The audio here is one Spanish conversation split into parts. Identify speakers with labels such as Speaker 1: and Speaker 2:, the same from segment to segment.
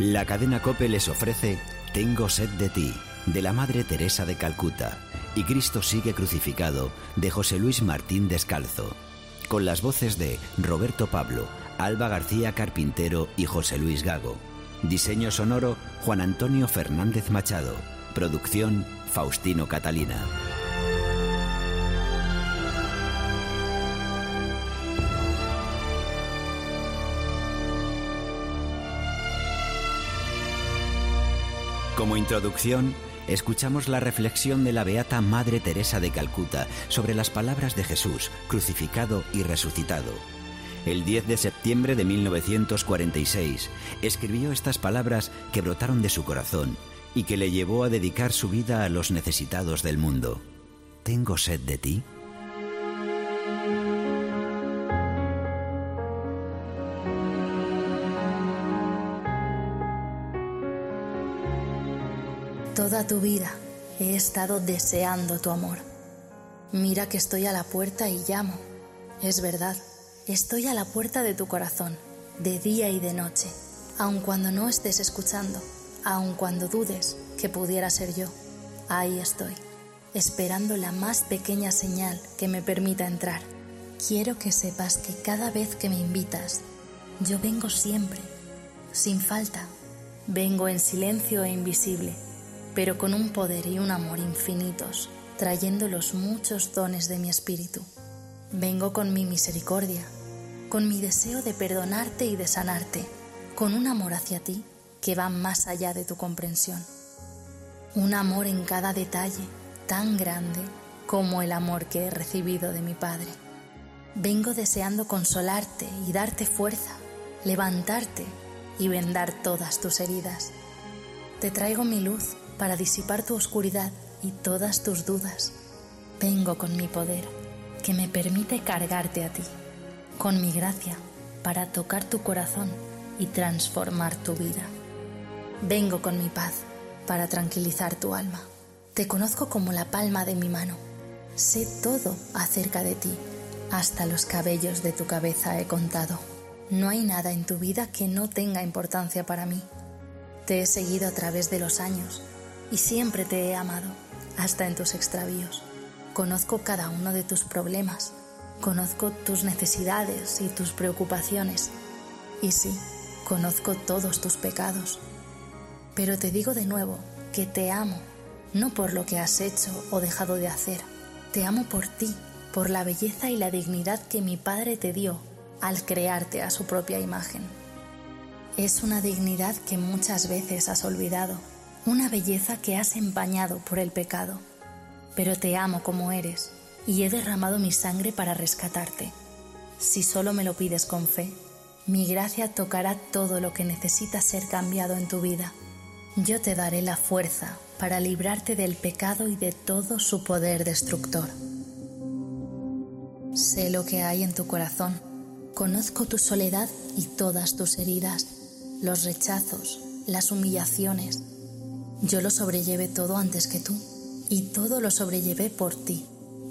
Speaker 1: La cadena Cope les ofrece Tengo sed de ti, de la Madre Teresa de Calcuta, y Cristo sigue crucificado, de José Luis Martín Descalzo, con las voces de Roberto Pablo, Alba García Carpintero y José Luis Gago. Diseño sonoro Juan Antonio Fernández Machado. Producción Faustino Catalina. Como introducción, escuchamos la reflexión de la Beata Madre Teresa de Calcuta sobre las palabras de Jesús, crucificado y resucitado. El 10 de septiembre de 1946 escribió estas palabras que brotaron de su corazón y que le llevó a dedicar su vida a los necesitados del mundo. ¿Tengo sed de ti?
Speaker 2: Tu vida he estado deseando tu amor. Mira que estoy a la puerta y llamo. Es verdad, estoy a la puerta de tu corazón, de día y de noche, aun cuando no estés escuchando, aun cuando dudes que pudiera ser yo. Ahí estoy, esperando la más pequeña señal que me permita entrar. Quiero que sepas que cada vez que me invitas, yo vengo siempre, sin falta. Vengo en silencio e invisible pero con un poder y un amor infinitos, trayendo los muchos dones de mi espíritu. Vengo con mi misericordia, con mi deseo de perdonarte y de sanarte, con un amor hacia ti que va más allá de tu comprensión. Un amor en cada detalle, tan grande como el amor que he recibido de mi Padre. Vengo deseando consolarte y darte fuerza, levantarte y vendar todas tus heridas. Te traigo mi luz para disipar tu oscuridad y todas tus dudas. Vengo con mi poder, que me permite cargarte a ti, con mi gracia, para tocar tu corazón y transformar tu vida. Vengo con mi paz, para tranquilizar tu alma. Te conozco como la palma de mi mano. Sé todo acerca de ti, hasta los cabellos de tu cabeza he contado. No hay nada en tu vida que no tenga importancia para mí. Te he seguido a través de los años y siempre te he amado, hasta en tus extravíos. Conozco cada uno de tus problemas, conozco tus necesidades y tus preocupaciones, y sí, conozco todos tus pecados. Pero te digo de nuevo que te amo, no por lo que has hecho o dejado de hacer, te amo por ti, por la belleza y la dignidad que mi Padre te dio al crearte a su propia imagen. Es una dignidad que muchas veces has olvidado una belleza que has empañado por el pecado. Pero te amo como eres y he derramado mi sangre para rescatarte. Si solo me lo pides con fe, mi gracia tocará todo lo que necesita ser cambiado en tu vida. Yo te daré la fuerza para librarte del pecado y de todo su poder destructor. Sé lo que hay en tu corazón, conozco tu soledad y todas tus heridas, los rechazos, las humillaciones, yo lo sobrellevé todo antes que tú y todo lo sobrellevé por ti,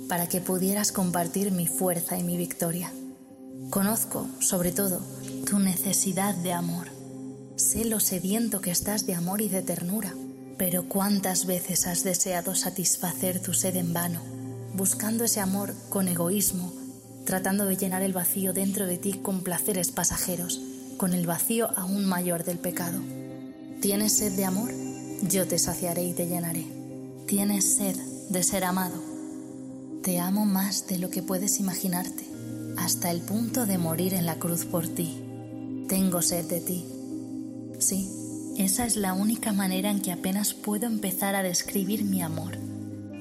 Speaker 2: para que pudieras compartir mi fuerza y mi victoria. Conozco, sobre todo, tu necesidad de amor. Sé lo sediento que estás de amor y de ternura, pero cuántas veces has deseado satisfacer tu sed en vano, buscando ese amor con egoísmo, tratando de llenar el vacío dentro de ti con placeres pasajeros, con el vacío aún mayor del pecado. ¿Tienes sed de amor? Yo te saciaré y te llenaré. Tienes sed de ser amado. Te amo más de lo que puedes imaginarte, hasta el punto de morir en la cruz por ti. Tengo sed de ti. Sí, esa es la única manera en que apenas puedo empezar a describir mi amor.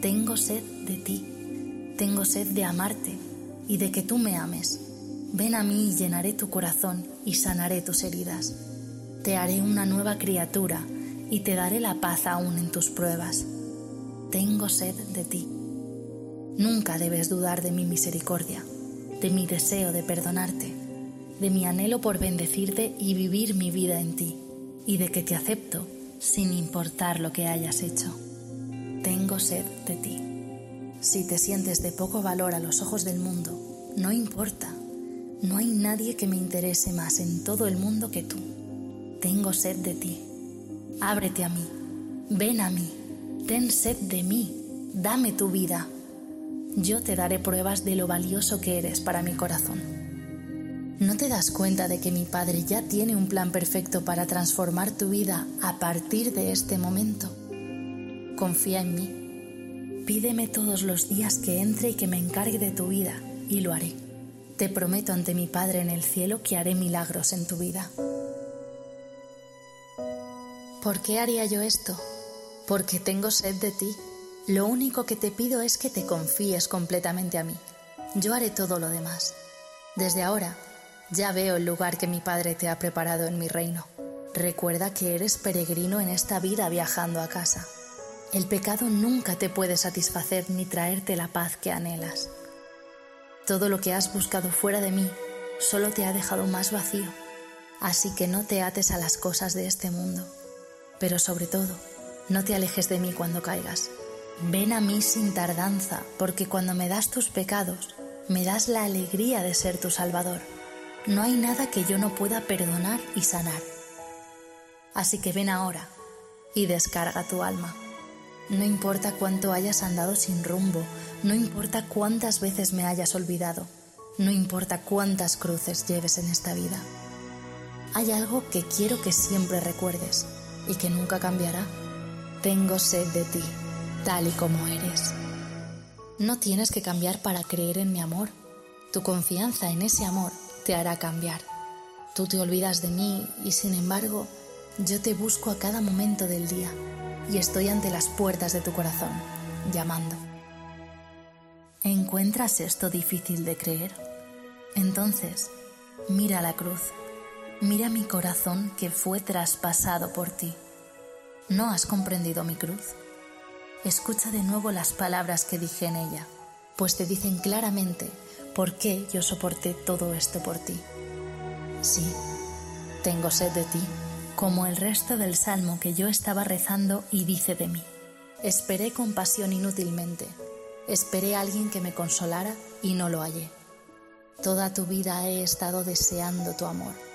Speaker 2: Tengo sed de ti. Tengo sed de amarte y de que tú me ames. Ven a mí y llenaré tu corazón y sanaré tus heridas. Te haré una nueva criatura y te daré la paz aún en tus pruebas. Tengo sed de ti. Nunca debes dudar de mi misericordia, de mi deseo de perdonarte, de mi anhelo por bendecirte y vivir mi vida en ti, y de que te acepto sin importar lo que hayas hecho. Tengo sed de ti. Si te sientes de poco valor a los ojos del mundo, no importa. No hay nadie que me interese más en todo el mundo que tú. tengo sed de ti. Ábrete a mí, ven a mí, ten sed de mí, dame tu vida. Yo te daré pruebas de lo valioso que eres para mi corazón. ¿No te das cuenta de que mi Padre ya tiene un plan perfecto para transformar tu vida a partir de este momento? Confía en mí. Pídeme todos los días que entre y que me encargue de tu vida, y lo haré. Te prometo ante mi Padre en el cielo que haré milagros en tu vida. ¿Por qué haría yo esto? Porque tengo sed de ti. Lo único que te pido es que te confíes completamente a mí. Yo haré todo lo demás. Desde ahora, ya veo el lugar que mi Padre te ha preparado en mi reino. Recuerda que eres peregrino en esta vida viajando a casa. El pecado nunca te puede satisfacer ni traerte la paz que anhelas. Todo lo que has buscado fuera de mí solo te ha dejado más vacío, así que no te ates a las cosas de este mundo, pero sobre todo, no te alejes de mí cuando caigas. Ven a mí sin tardanza, porque cuando me das tus pecados, me das la alegría de ser tu Salvador. No hay nada que yo no pueda perdonar y sanar. Así que ven ahora y descarga tu alma. No importa cuánto hayas andado sin rumbo, no importa cuántas veces me hayas olvidado, no importa cuántas cruces lleves en esta vida. Hay algo que quiero que siempre recuerdes y que nunca cambiará. Tengo sed de ti, tal y como eres. No tienes que cambiar para creer en mi amor. Tu confianza en ese amor te hará cambiar. Tú te olvidas de mí y sin embargo yo te busco a cada momento del día y estoy ante las puertas de tu corazón, llamando. ¿Encuentras esto difícil de creer? Entonces, mira la cruz, mira mi corazón que fue traspasado por ti. ¿No has comprendido mi cruz? Escucha de nuevo las palabras que dije en ella, pues te dicen claramente por qué yo soporté todo esto por ti. Sí, tengo sed de ti como el resto del salmo que yo estaba rezando y dice de mí. Esperé compasión inútilmente, esperé a alguien que me consolara y no lo hallé. Toda tu vida he estado deseando tu amor.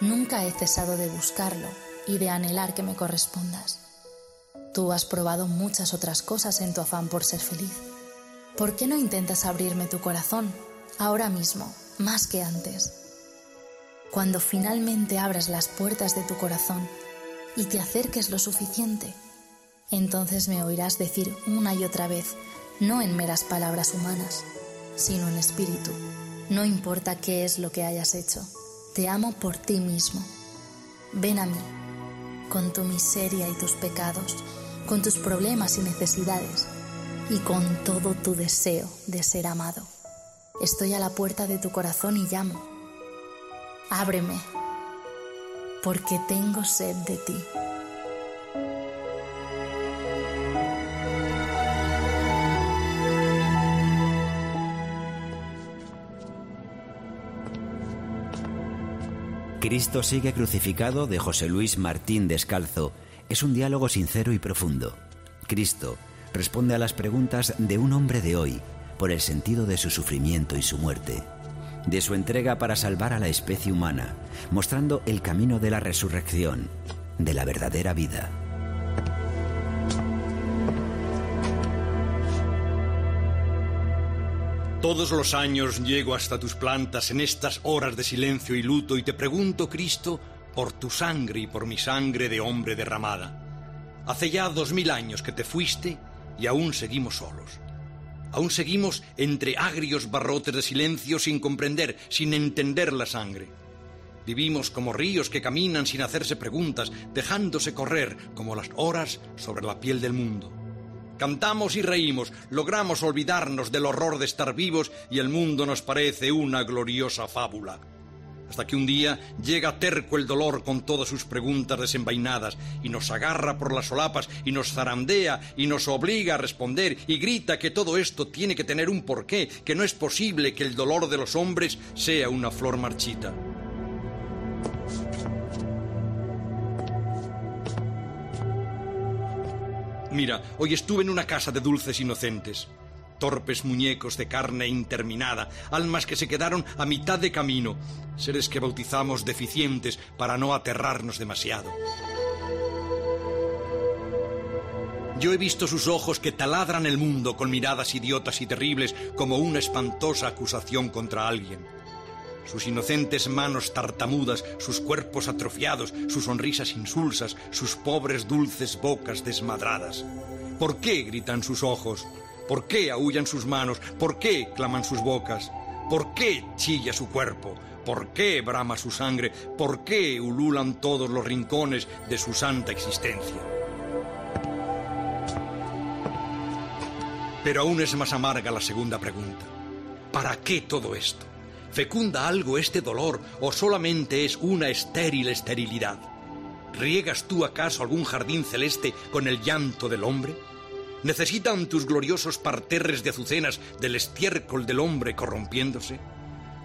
Speaker 2: Nunca he cesado de buscarlo y de anhelar que me correspondas. Tú has probado muchas otras cosas en tu afán por ser feliz. ¿Por qué no intentas abrirme tu corazón, ahora mismo, más que antes? cuando finalmente abras las puertas de tu corazón y te acerques lo suficiente, entonces me oirás decir una y otra vez, no en meras palabras humanas, sino en espíritu, no importa qué es lo que hayas hecho, te amo por ti mismo. Ven a mí, con tu miseria y tus pecados, con tus problemas y necesidades, y con todo tu deseo de ser amado. Estoy a la puerta de tu corazón y llamo ábreme, porque tengo sed de ti.
Speaker 1: Cristo sigue crucificado de José Luis Martín Descalzo es un diálogo sincero y profundo. Cristo responde a las preguntas de un hombre de hoy por el sentido de su sufrimiento y su muerte de su entrega para salvar a la especie humana, mostrando el camino de la resurrección, de la verdadera vida.
Speaker 3: Todos los años llego hasta tus plantas en estas horas de silencio y luto y te pregunto, Cristo, por tu sangre y por mi sangre de hombre derramada. Hace ya dos mil años que te fuiste y aún seguimos solos. Aún seguimos entre agrios barrotes de silencio sin comprender, sin entender la sangre. Vivimos como ríos que caminan sin hacerse preguntas, dejándose correr como las horas sobre la piel del mundo. Cantamos y reímos, logramos olvidarnos del horror de estar vivos y el mundo nos parece una gloriosa fábula hasta que un día llega terco el dolor con todas sus preguntas desenvainadas y nos agarra por las solapas y nos zarandea y nos obliga a responder y grita que todo esto tiene que tener un porqué, que no es posible que el dolor de los hombres sea una flor marchita. Mira, hoy estuve en una casa de dulces inocentes. torpes muñecos de carne interminada, almas que se quedaron a mitad de camino, seres que bautizamos deficientes para no aterrarnos demasiado. Yo he visto sus ojos que taladran el mundo con miradas idiotas y terribles como una espantosa acusación contra alguien. Sus inocentes manos tartamudas, sus cuerpos atrofiados, sus sonrisas insulsas, sus pobres dulces bocas desmadradas. ¿Por qué gritan sus ojos? ¿Por qué aullan sus manos? ¿Por qué claman sus bocas? ¿Por qué chilla su cuerpo? ¿Por qué brama su sangre? ¿Por qué ululan todos los rincones de su santa existencia? Pero aún es más amarga la segunda pregunta. ¿Para qué todo esto? ¿Fecunda algo este dolor o solamente es una estéril esterilidad? ¿Riegas tú acaso algún jardín celeste con el llanto del hombre? ¿Necesitan tus gloriosos parterres de azucenas del estiércol del hombre corrompiéndose?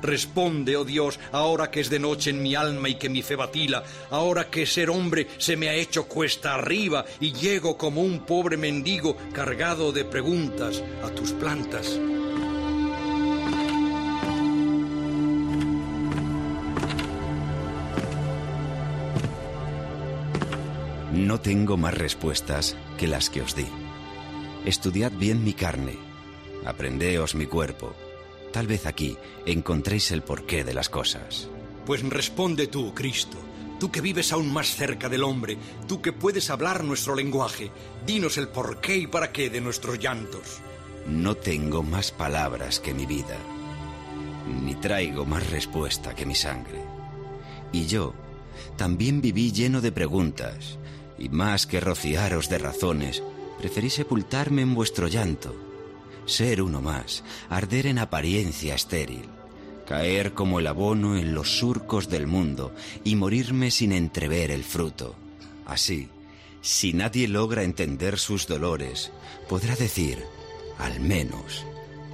Speaker 3: Responde, oh Dios, ahora que es de noche en mi alma y que mi fe vacila, ahora que ser hombre se me ha hecho cuesta arriba y llego como un pobre mendigo cargado de preguntas a tus plantas.
Speaker 1: No tengo más respuestas que las que os di. Estudiad bien mi carne, aprendeos mi cuerpo Tal vez aquí encontréis el porqué de las cosas.
Speaker 3: Pues responde tú, Cristo, tú que vives aún más cerca del hombre, tú que puedes hablar nuestro lenguaje, dinos el porqué y para qué de nuestros llantos.
Speaker 1: No tengo más palabras que mi vida, ni traigo más respuesta que mi sangre. Y yo también viví lleno de preguntas, y más que rociaros de razones, preferí sepultarme en vuestro llanto ser uno más, arder en apariencia estéril, caer como el abono en los surcos del mundo y morirme sin entrever el fruto. Así, si nadie logra entender sus dolores, podrá decir, al menos,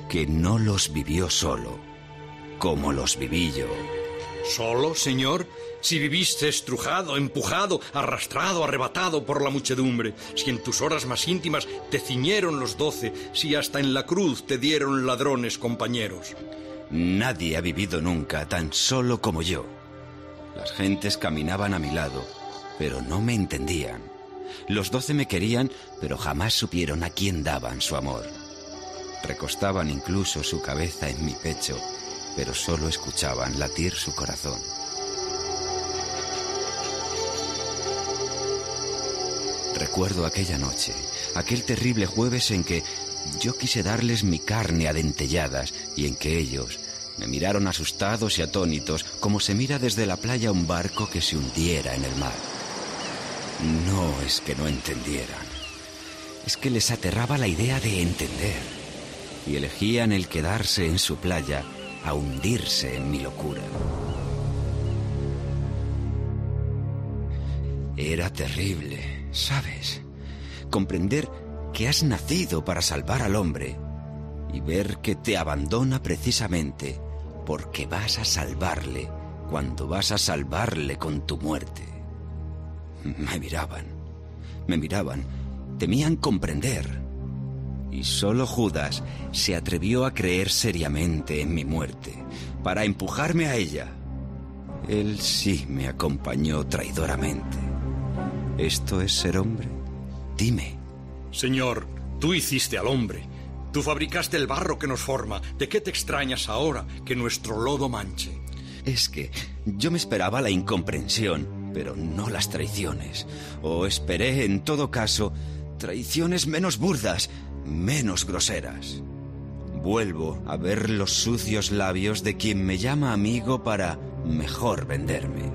Speaker 1: que no los vivió solo, como los viví yo.
Speaker 3: ¿Solo, Señor? Si viviste estrujado, empujado, arrastrado, arrebatado por la muchedumbre, si en tus horas más íntimas te ciñeron los doce, si hasta en la cruz te dieron ladrones compañeros.
Speaker 1: Nadie ha vivido nunca tan solo como yo. Las gentes caminaban a mi lado, pero no me entendían. Los doce me querían, pero jamás supieron a quién daban su amor. Recostaban incluso su cabeza en mi pecho pero solo escuchaban latir su corazón. Recuerdo aquella noche, aquel terrible jueves en que yo quise darles mi carne a dentelladas y en que ellos me miraron asustados y atónitos como se mira desde la playa un barco que se hundiera en el mar. No es que no entendieran, es que les aterraba la idea de entender y elegían el quedarse en su playa a hundirse en mi locura. Era terrible, ¿sabes? Comprender que has nacido para salvar al hombre y ver que te abandona precisamente porque vas a salvarle cuando vas a salvarle con tu muerte. Me miraban, me miraban, temían comprender y solo Judas se atrevió a creer seriamente en mi muerte, para empujarme a ella. Él sí me acompañó traidoramente. ¿Esto es ser hombre? Dime.
Speaker 3: Señor, tú hiciste al hombre. Tú fabricaste el barro que nos forma. ¿De qué te extrañas ahora que nuestro lodo manche?
Speaker 1: Es que yo me esperaba la incomprensión, pero no las traiciones. O esperé, en todo caso, traiciones menos burdas, menos groseras. Vuelvo a ver los sucios labios de quien me llama amigo para mejor venderme.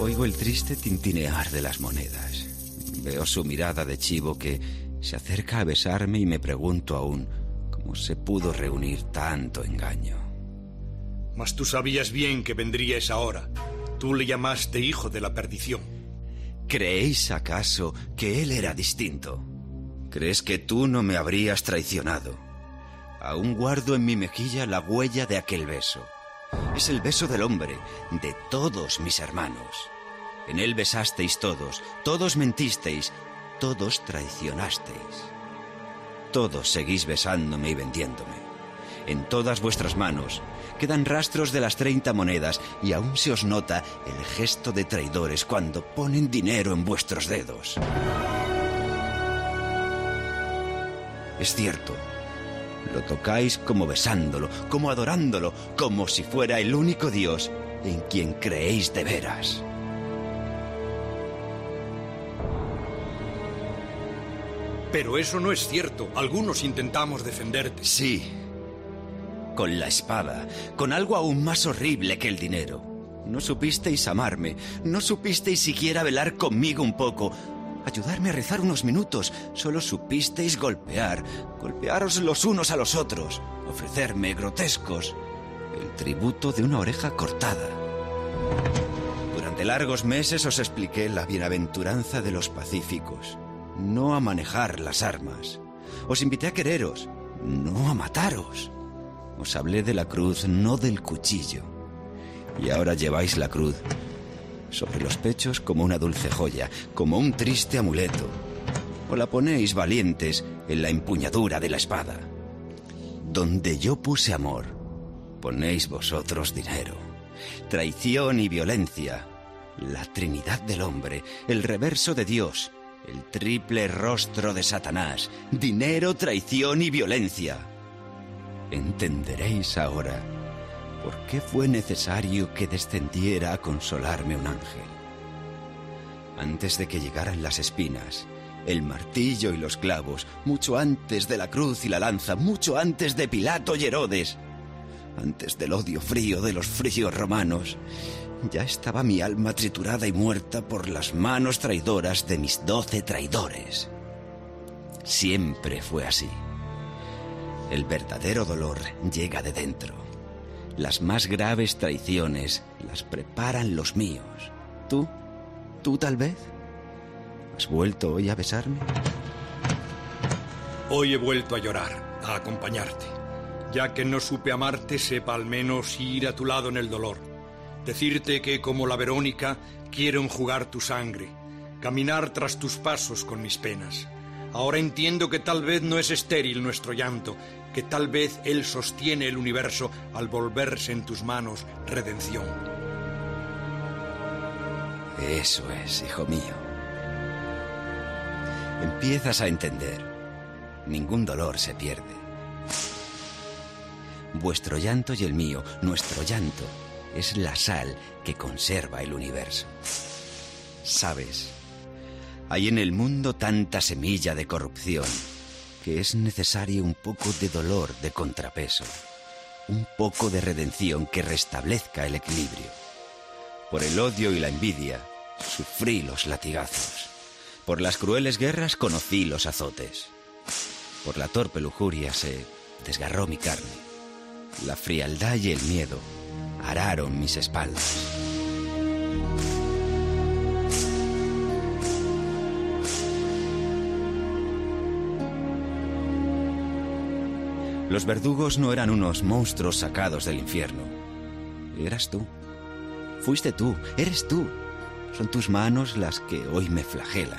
Speaker 1: Oigo el triste tintinear de las monedas. Veo su mirada de chivo que se acerca a besarme y me pregunto aún cómo se pudo reunir tanto engaño.
Speaker 3: Mas tú sabías bien que vendría esa hora. Tú le llamaste hijo de la perdición.
Speaker 1: ¿Creéis acaso que él era distinto? ¿Crees que tú no me habrías traicionado? Aún guardo en mi mejilla la huella de aquel beso. Es el beso del hombre, de todos mis hermanos. En él besasteis todos, todos mentisteis, todos traicionasteis. Todos seguís besándome y vendiéndome. En todas vuestras manos quedan rastros de las 30 monedas y aún se os nota el gesto de traidores cuando ponen dinero en vuestros dedos. Es cierto, lo tocáis como besándolo, como adorándolo, como si fuera el único Dios en quien creéis de veras.
Speaker 3: Pero eso no es cierto. Algunos intentamos defenderte.
Speaker 1: Sí. Con la espada, con algo aún más horrible que el dinero. No supisteis amarme, no supisteis siquiera velar conmigo un poco, ayudarme a rezar unos minutos, solo supisteis golpear, golpearos los unos a los otros, ofrecerme grotescos, el tributo de una oreja cortada. Durante largos meses os expliqué la bienaventuranza de los pacíficos, no a manejar las armas. Os invité a quereros, no a mataros. Os hablé de la cruz, no del cuchillo. Y ahora lleváis la cruz sobre los pechos como una dulce joya, como un triste amuleto. O la ponéis valientes en la empuñadura de la espada. Donde yo puse amor, ponéis vosotros dinero. Traición y violencia. La Trinidad del hombre, el reverso de Dios, el triple rostro de Satanás, dinero, traición y violencia. Entenderéis ahora por qué fue necesario que descendiera a consolarme un ángel. Antes de que llegaran las espinas, el martillo y los clavos, mucho antes de la cruz y la lanza, mucho antes de Pilato y Herodes, antes del odio frío de los fríos romanos, ya estaba mi alma triturada y muerta por las manos traidoras de mis doce traidores. Siempre fue así. El verdadero dolor llega de dentro. Las más graves traiciones las preparan los míos. ¿Tú? ¿Tú tal vez? ¿Has vuelto hoy a besarme?
Speaker 3: Hoy he vuelto a llorar, a acompañarte. Ya que no supe amarte, sepa al menos ir a tu lado en el dolor Decirte que, como la Verónica, quiero enjugar tu sangre, caminar tras tus pasos con mis penas. Ahora entiendo que tal vez no es estéril nuestro llanto, que tal vez Él sostiene el universo al volverse en tus manos redención.
Speaker 1: Eso es, hijo mío. Empiezas a entender. Ningún dolor se pierde. Vuestro llanto y el mío, nuestro llanto, es la sal que conserva el universo. ¿Sabes? Hay en el mundo tanta semilla de corrupción que es necesario un poco de dolor de contrapeso, un poco de redención que restablezca el equilibrio. Por el odio y la envidia sufrí los latigazos. Por las crueles guerras conocí los azotes. Por la torpe lujuria se desgarró mi carne. La frialdad y el miedo araron mis espaldas. Los verdugos no eran unos monstruos sacados del infierno. Eras tú. Fuiste tú, eres tú. Son tus manos las que hoy me flagelan.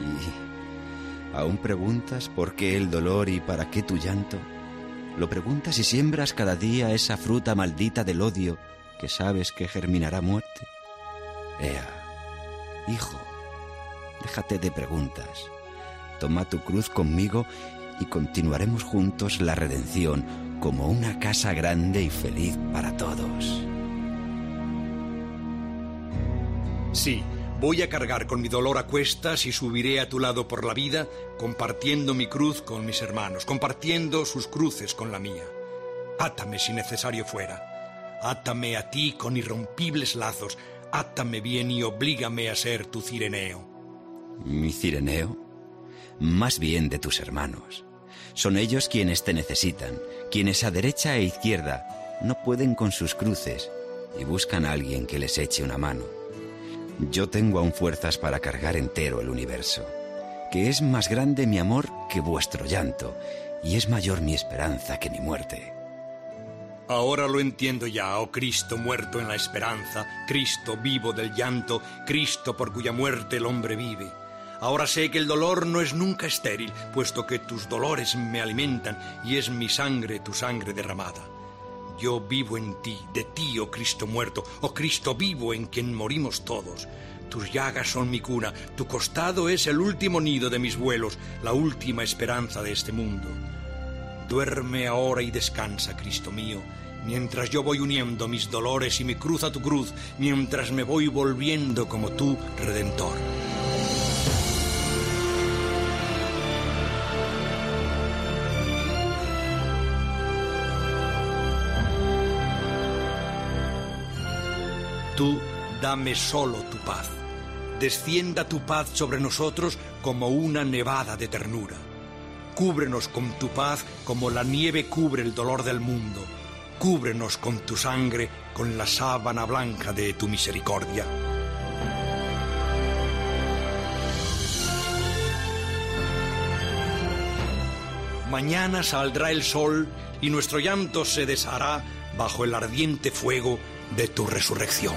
Speaker 1: ¿Y aún preguntas por qué el dolor y para qué tu llanto? Lo preguntas y siembras cada día esa fruta maldita del odio que sabes que germinará muerte. Ea, hijo, déjate de preguntas. Toma tu cruz conmigo y continuaremos juntos la redención como una casa grande y feliz para todos.
Speaker 3: Sí, Voy a cargar con mi dolor a cuestas y subiré a tu lado por la vida, compartiendo mi cruz con mis hermanos, compartiendo sus cruces con la mía. Átame si necesario fuera. Átame a ti con irrompibles lazos. Átame bien y oblígame a ser tu cireneo.
Speaker 1: ¿Mi cireneo? Más bien de tus hermanos. Son ellos quienes te necesitan, quienes a derecha e izquierda no pueden con sus cruces y buscan a alguien que les eche una mano. Yo tengo aún fuerzas para cargar entero el universo, que es más grande mi amor que vuestro llanto, y es mayor mi esperanza que mi muerte.
Speaker 3: Ahora lo entiendo ya, oh Cristo muerto en la esperanza, Cristo vivo del llanto, Cristo por cuya muerte el hombre vive. Ahora sé que el dolor no es nunca estéril, puesto que tus dolores me alimentan y es mi sangre tu sangre derramada. Yo vivo en ti, de ti, oh Cristo muerto, oh Cristo vivo en quien morimos todos. Tus llagas son mi cuna, tu costado es el último nido de mis vuelos, la última esperanza de este mundo. Duerme ahora y descansa, Cristo mío, mientras yo voy uniendo mis dolores y mi cruz a tu cruz, mientras me voy volviendo como tú, Redentor. Dame solo tu paz. Descienda tu paz sobre nosotros como una nevada de ternura. Cúbrenos con tu paz como la nieve cubre el dolor del mundo. Cúbrenos con tu sangre, con la sábana blanca de tu misericordia. Mañana saldrá el sol y nuestro llanto se deshará bajo el ardiente fuego de tu resurrección.